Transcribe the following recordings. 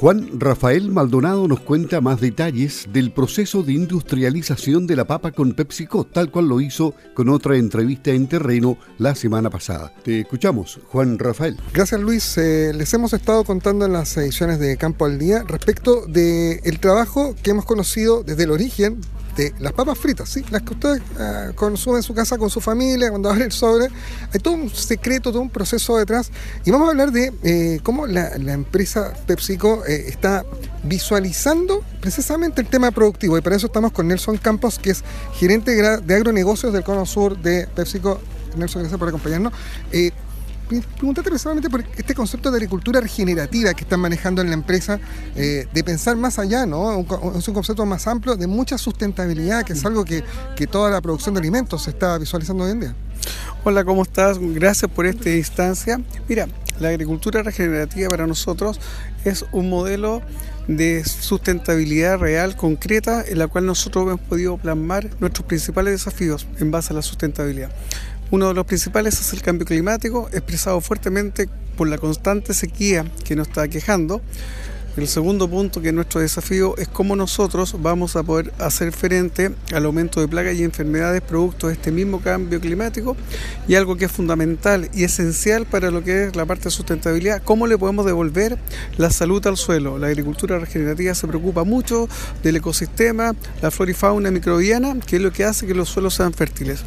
Juan Rafael Maldonado nos cuenta más detalles del proceso de industrialización de la papa con PepsiCo, tal cual lo hizo con otra entrevista en terreno la semana pasada. Te escuchamos, Juan Rafael. Gracias Luis. Eh, les hemos estado contando en las ediciones de Campo al Día respecto del trabajo que hemos conocido desde el origen de las papas fritas, ¿sí? las que usted uh, consume en su casa con su familia, cuando abre el sobre. Hay todo un secreto, todo un proceso detrás. Y vamos a hablar de eh, cómo la, la, empresa PepsiCo eh, está visualizando precisamente el tema productivo. Y para eso estamos con Nelson Campos, que es gerente de agronegocios del Cono Sur de PepsiCo. Nelson, gracias por acompañarnos. Eh, preguntarte precisamente por este concepto de agricultura regenerativa que están manejando en la empresa, eh, de pensar más allá, ¿no? es un concepto más amplio de mucha sustentabilidad, que es algo que, que toda la producción de alimentos se está visualizando hoy en día. Hola, ¿cómo estás? Gracias por esta instancia. Mira, la agricultura regenerativa para nosotros es un modelo de sustentabilidad real, concreta, en la cual nosotros hemos podido plasmar nuestros principales desafíos en base a la sustentabilidad. Uno de los principales es el cambio climático, expresado fuertemente por la constante sequía que nos está quejando. El segundo punto que es nuestro desafío es cómo nosotros vamos a poder hacer frente al aumento de plagas y enfermedades producto de este mismo cambio climático y algo que es fundamental y esencial para lo que es la parte de sustentabilidad, cómo le podemos devolver la salud al suelo. La agricultura regenerativa se preocupa mucho del ecosistema, la flora y fauna microbiana, que es lo que hace que los suelos sean fértiles.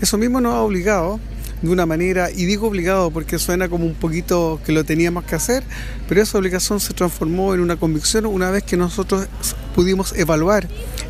Eso mismo nos ha obligado de una manera, y digo obligado porque suena como un poquito que lo teníamos que hacer, pero esa obligación se transformó en una convicción una vez que nosotros pudimos evaluar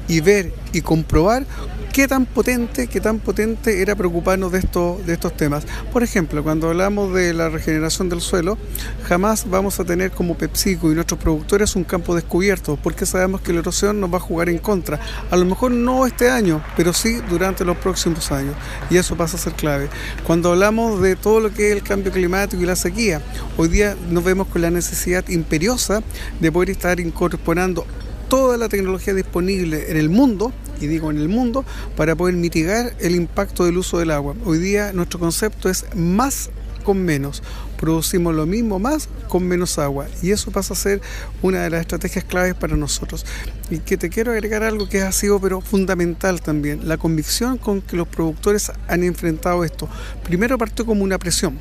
y ver y comprobar qué tan potente, qué tan potente era preocuparnos de estos, de estos temas. Por ejemplo, cuando hablamos de la regeneración del suelo, jamás vamos a tener como PepsiCo y nuestros productores un campo descubierto, porque sabemos que la erosión nos va a jugar en contra. A lo mejor no este año, pero sí durante los próximos años. Y eso pasa a ser clave. Cuando hablamos de todo lo que es el cambio climático y la sequía, hoy día nos vemos con la necesidad imperiosa de poder estar incorporando toda la tecnología disponible en el mundo y digo en el mundo, para poder mitigar el impacto del uso del agua. Hoy día nuestro concepto es más con menos. Producimos lo mismo más con menos agua y eso pasa a ser una de las estrategias claves para nosotros. Y que te quiero agregar algo que ha sido pero fundamental también, la convicción con que los productores han enfrentado esto. Primero partió como una presión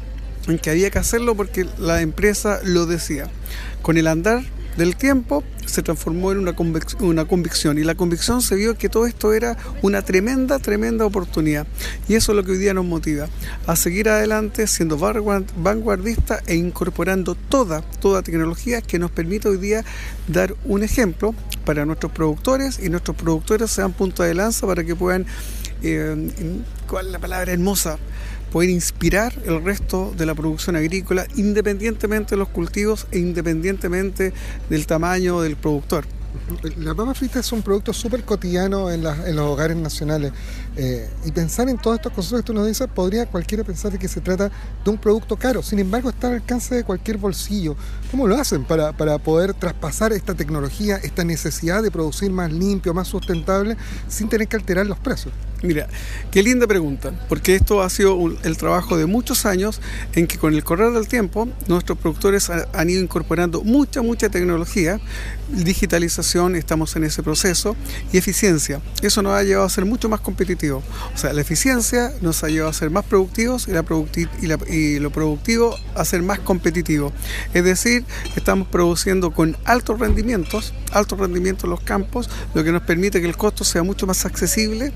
en que había que hacerlo porque la empresa lo decía. Con el andar del tiempo se transformó en una, una convicción. Y la convicción se vio que todo esto era una tremenda, tremenda oportunidad. Y eso es lo que hoy día nos motiva a seguir adelante siendo vanguardista e incorporando toda, toda tecnología que nos permita hoy día dar un ejemplo para nuestros productores y nuestros productores sean punto de lanza para que puedan, eh, ¿cuál es la palabra hermosa? Poder inspirar el resto de la producción agrícola independientemente de los cultivos e independientemente del tamaño del productor. La papa frita es un producto súper cotidiano en, los hogares nacionales. Eh, y pensar en todos estos conceptos que tú nos dices, podría cualquiera pensar que se trata de un producto caro. Sin embargo, está al alcance de cualquier bolsillo. ¿Cómo lo hacen para, para poder traspasar esta tecnología, esta necesidad de producir más limpio, más sustentable, sin tener que alterar los precios? Mira, qué linda pregunta, porque esto ha sido el trabajo de muchos años en que con el correr del tiempo nuestros productores han ido incorporando mucha, mucha tecnología, digitalización, estamos en ese proceso, y eficiencia. Eso nos ha llevado a ser mucho más competitivos. O sea, la eficiencia nos ha llevado a ser más productivos y, la y, y lo productivo a ser más competitivo. Es decir, estamos produciendo con altos rendimientos, altos rendimientos en los campos, lo que nos permite que el costo sea mucho más accesible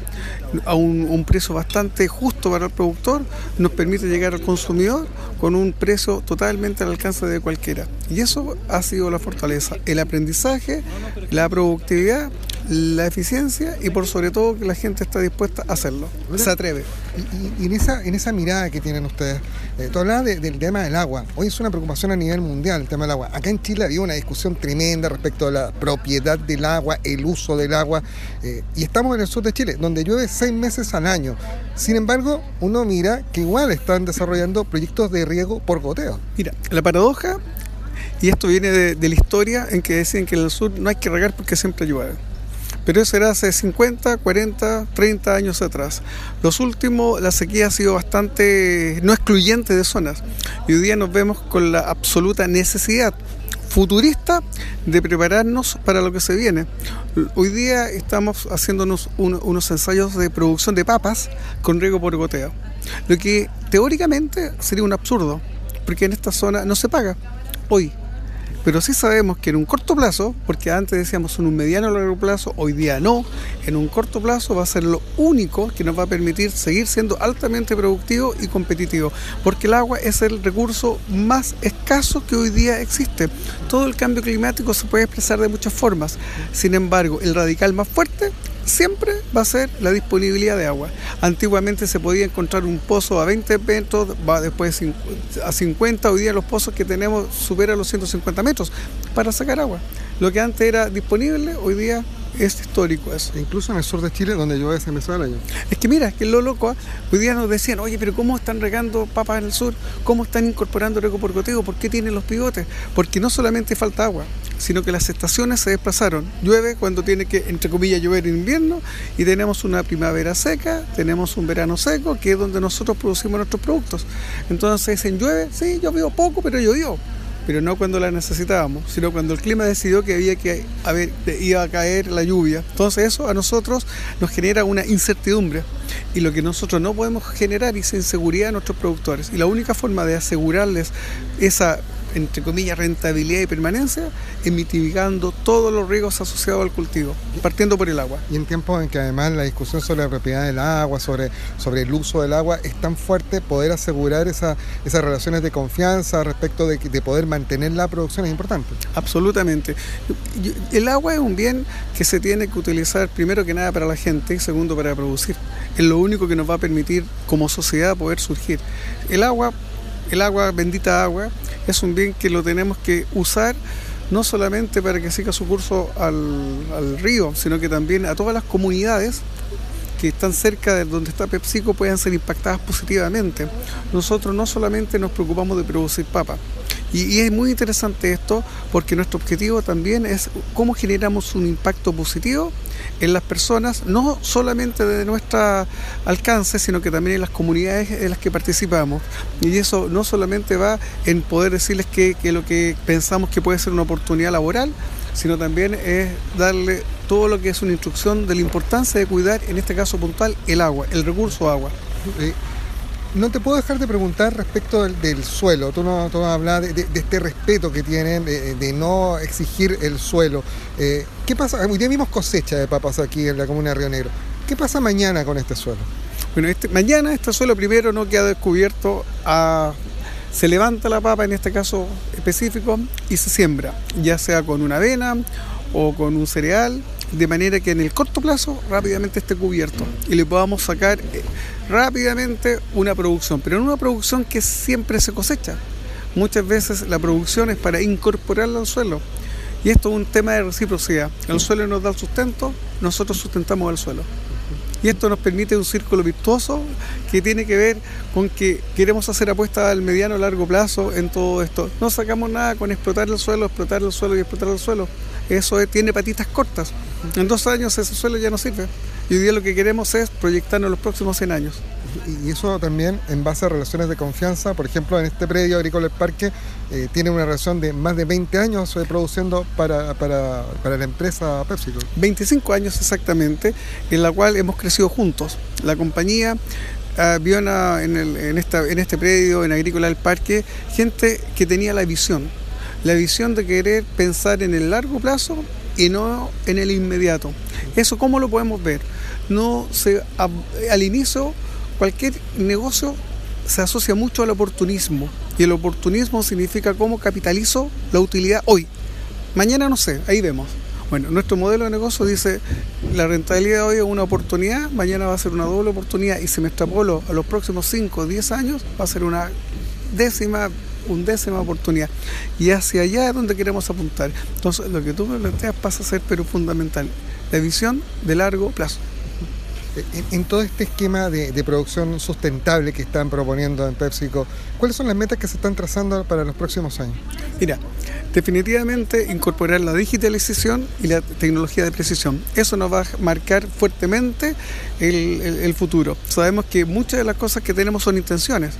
a un, precio bastante justo para el productor, nos permite llegar al consumidor con un precio totalmente al alcance de cualquiera. Y eso ha sido la fortaleza, el aprendizaje, la productividad la eficiencia y por sobre todo que la gente está dispuesta a hacerlo, se atreve. Y, en, esa, en esa mirada que tienen ustedes, eh, tú hablabas del tema del agua, hoy es una preocupación a nivel mundial el tema del agua. Acá en Chile había una discusión tremenda respecto a la propiedad del agua, el uso del agua, eh, y estamos en el sur de Chile, donde llueve seis meses al año. Sin embargo, uno mira que igual están desarrollando proyectos de riego por goteo. Mira, la paradoja, y esto viene de, de la historia en que decían que en el sur no hay que regar porque siempre llueve pero eso era hace 50, 40, 30 años atrás. Los últimos, la sequía ha sido bastante no excluyente de zonas y hoy día nos vemos con la absoluta necesidad futurista de prepararnos para lo que se viene. Hoy día estamos haciéndonos unos ensayos de producción de papas con riego por goteo, lo que teóricamente sería un absurdo, porque en esta zona no se paga hoy pero sí sabemos que en un corto plazo, porque antes decíamos en un mediano o largo plazo, hoy día no, en un corto plazo va a ser lo único que nos va a permitir seguir siendo altamente productivo y competitivo, porque el agua es el recurso más escaso que hoy día existe. Todo el cambio climático se puede expresar de muchas formas, sin embargo, el radical más fuerte siempre va a ser la disponibilidad de agua. Antiguamente se podía encontrar un pozo a 20 metros, va después a 50, hoy día los pozos que tenemos superan los 150 metros para sacar agua. Lo que antes era disponible, hoy día es histórico eso. Incluso en el sur de Chile, donde llueve ese mes al año. Es que mira, es que lo loco, ¿ah? hoy día nos decían, oye, pero ¿cómo están regando papas en el sur? ¿Cómo están incorporando riego por goteo? ¿Por qué tienen los pivotes? Porque no solamente falta agua, sino que las estaciones se desplazaron. Llueve cuando tiene que, entre comillas, llover en invierno y tenemos una primavera seca, tenemos un verano seco, que es donde nosotros producimos nuestros productos. Entonces, en llueve, sí, llovió poco, pero llovió pero no cuando la necesitábamos, sino cuando el clima decidió que había que haber, iba a caer la lluvia. Entonces eso a nosotros nos genera una incertidumbre y lo que nosotros no podemos generar es inseguridad a nuestros productores. Y la única forma de asegurarles esa entre comillas, rentabilidad y permanencia, mitigando todos los riesgos asociados al cultivo, partiendo por el agua. Y en tiempos en que además la discusión sobre la propiedad del agua, sobre, sobre el uso del agua, es tan fuerte, poder asegurar esa, esas relaciones de confianza respecto de, de poder mantener la producción es importante. Absolutamente. El agua es un bien que se tiene que utilizar primero que nada para la gente y segundo para producir. Es lo único que nos va a permitir como sociedad poder surgir. El agua el agua, bendita agua, es un bien que lo tenemos que usar no solamente para que siga su curso al, río, sino que también a todas las comunidades que están cerca de donde está PepsiCo puedan ser impactadas positivamente. Nosotros no solamente nos preocupamos de producir papa, y, es muy interesante esto porque nuestro objetivo también es cómo generamos un impacto positivo en las personas, no solamente de nuestro alcance, sino que también en las comunidades en las que participamos. Y eso no solamente va en poder decirles que, lo que pensamos que puede ser una oportunidad laboral, sino también es darle todo lo que es una instrucción de la importancia de cuidar, en este caso puntual, el agua, el recurso agua. No te puedo dejar de preguntar respecto del, suelo. Tú no, hablas de, este respeto que tienen de, no exigir el suelo. Eh, ¿Qué pasa? Hoy día vimos cosecha de papas aquí en la comuna de Río Negro. ¿Qué pasa mañana con este suelo? Bueno, este, mañana este suelo primero no queda descubierto se levanta la papa en este caso específico y se siembra, ya sea con una avena o con un cereal, de manera que en el corto plazo rápidamente esté cubierto y le podamos sacar eh, rápidamente una producción, pero no una producción que siempre se cosecha. Muchas veces la producción es para incorporarla al suelo. Y esto es un tema de reciprocidad. El suelo nos da el sustento, nosotros sustentamos el suelo. Y esto nos permite un círculo virtuoso que tiene que ver con que queremos hacer apuestas al mediano o largo plazo en todo esto. No sacamos nada con explotar el suelo, explotar el suelo y explotar el suelo. Eso tiene patitas cortas. En dos años ese suelo ya no sirve. Y hoy día lo que queremos es proyectarnos los próximos 100 años. Y eso también en base a relaciones de confianza. Por ejemplo, en este predio agrícola del parque eh, tiene una relación de más de 20 años eh, produciendo para, para, la empresa PepsiCo. 25 años exactamente, en la cual hemos crecido juntos. La compañía ah, vio en, en, esta, en este predio, en Agrícola del Parque, gente que tenía la visión, la visión de querer pensar en el largo plazo y no en el inmediato. Eso cómo lo podemos ver. No se al inicio cualquier negocio se asocia mucho al oportunismo y el oportunismo significa cómo capitalizo la utilidad hoy. Mañana no sé, ahí vemos. Bueno, nuestro modelo de negocio dice la rentabilidad hoy es una oportunidad, mañana va a ser una doble oportunidad y si me extrapolo a los próximos 5 o 10 años va a ser una décima undécima oportunidad. Y hacia allá es donde queremos apuntar. Entonces, lo que tú me planteas pasa a ser, pero fundamental, la visión de largo plazo. En, todo este esquema de, producción sustentable que están proponiendo en PepsiCo, ¿cuáles son las metas que se están trazando para los próximos años? Mira, definitivamente incorporar la digitalización y la tecnología de precisión. Eso nos va a marcar fuertemente el futuro. Sabemos que muchas de las cosas que tenemos son intenciones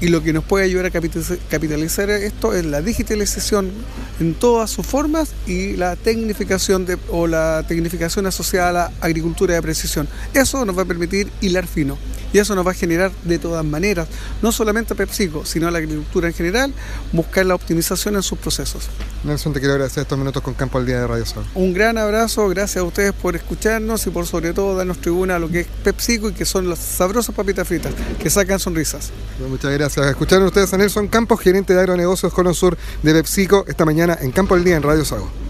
y lo que nos puede ayudar a capitalizar esto es la digitalización en todas sus formas y la tecnificación de, o la tecnificación asociada a la agricultura de precisión. Eso nos va a permitir hilar fino y eso nos va a generar de todas maneras, no solamente a PepsiCo, sino a la agricultura en general, buscar la optimización en sus procesos. Nelson, te quiero agradecer estos minutos con Campo al Día de Radio Sol. Un gran abrazo, gracias a ustedes por escucharnos y por sobre todo darnos tribuna a lo que es PepsiCo y que son las sabrosas papitas fritas que sacan sonrisas. Muchas gracias. Escucharon ustedes a Nelson Campos, gerente de agronegocios Cono Sur de PepsiCo, esta mañana en Campo al Día en Radio Sago.